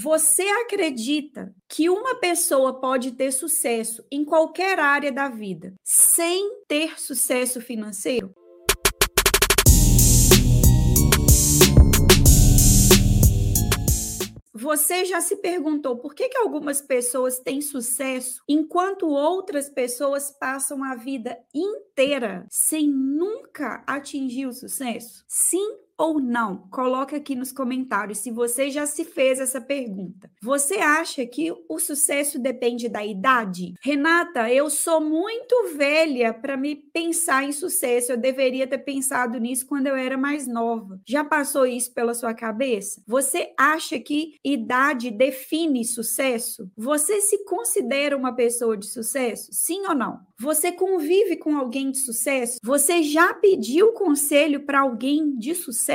Você acredita que uma pessoa pode ter sucesso em qualquer área da vida sem ter sucesso financeiro? Você já se perguntou por que, que algumas pessoas têm sucesso enquanto outras pessoas passam a vida inteira sem nunca atingir o sucesso? Sim ou não? Coloca aqui nos comentários se você já se fez essa pergunta. Você acha que o sucesso depende da idade? Renata, eu sou muito velha para me pensar em sucesso. Eu deveria ter pensado nisso quando eu era mais nova. Já passou isso pela sua cabeça? Você acha que idade define sucesso? Você se considera uma pessoa de sucesso? Sim ou não? Você convive com alguém de sucesso? Você já pediu conselho para alguém de sucesso?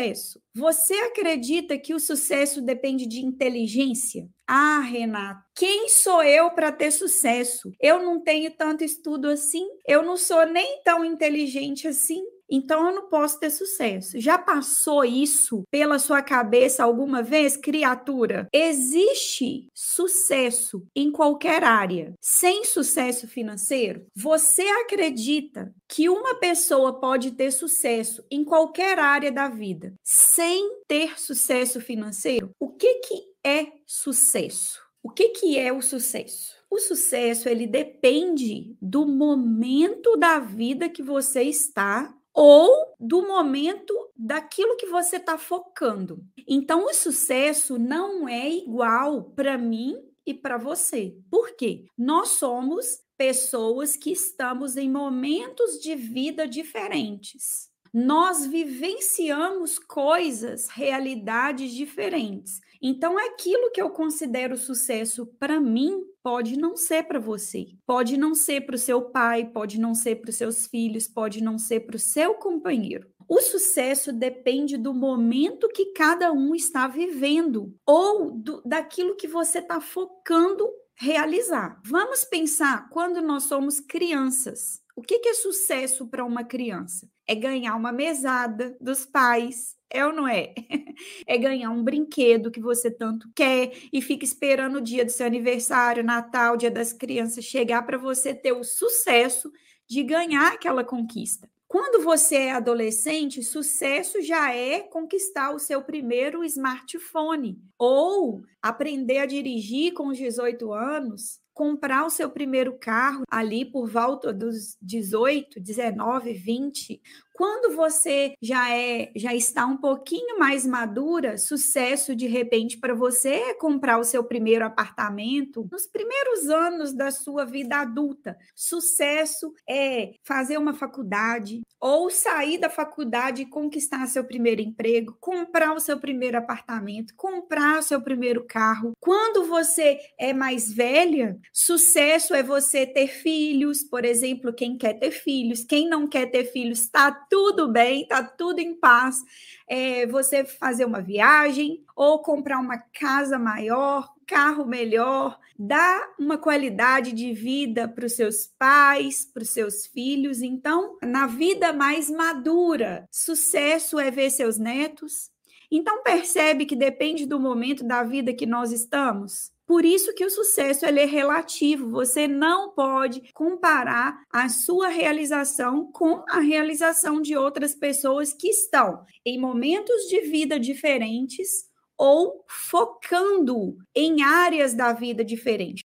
Você acredita que o sucesso depende de inteligência? Ah, Renato, quem sou eu para ter sucesso? Eu não tenho tanto estudo assim, eu não sou nem tão inteligente assim. Então eu não posso ter sucesso. Já passou isso pela sua cabeça alguma vez, criatura? Existe sucesso em qualquer área. Sem sucesso financeiro, você acredita que uma pessoa pode ter sucesso em qualquer área da vida sem ter sucesso financeiro? O que que é sucesso? O que que é o sucesso? O sucesso ele depende do momento da vida que você está ou do momento daquilo que você está focando. Então, o sucesso não é igual para mim e para você. Por quê? Nós somos pessoas que estamos em momentos de vida diferentes. Nós vivenciamos coisas, realidades diferentes. Então, aquilo que eu considero sucesso para mim pode não ser para você, pode não ser para o seu pai, pode não ser para os seus filhos, pode não ser para o seu companheiro. O sucesso depende do momento que cada um está vivendo ou do, daquilo que você está focando realizar. Vamos pensar quando nós somos crianças. O que, que é sucesso para uma criança? É ganhar uma mesada dos pais, é ou não é? É ganhar um brinquedo que você tanto quer e fica esperando o dia do seu aniversário, Natal, Dia das Crianças chegar para você ter o sucesso de ganhar aquela conquista. Quando você é adolescente, sucesso já é conquistar o seu primeiro smartphone ou aprender a dirigir com os 18 anos, comprar o seu primeiro carro ali por volta dos 18, 19, 20, quando você já é, já está um pouquinho mais madura, sucesso de repente para você é comprar o seu primeiro apartamento nos primeiros anos da sua vida adulta. Sucesso é fazer uma faculdade ou sair da faculdade e conquistar seu primeiro emprego, comprar o seu primeiro apartamento, comprar o seu primeiro carro. Quando você é mais velha, sucesso é você ter filhos, por exemplo, quem quer ter filhos, quem não quer ter filhos está tudo bem, tá tudo em paz. É, você fazer uma viagem ou comprar uma casa maior, carro melhor, dar uma qualidade de vida para os seus pais, para os seus filhos. Então, na vida mais madura, sucesso é ver seus netos. Então, percebe que depende do momento da vida que nós estamos. Por isso que o sucesso é relativo. Você não pode comparar a sua realização com a realização de outras pessoas que estão em momentos de vida diferentes ou focando em áreas da vida diferentes.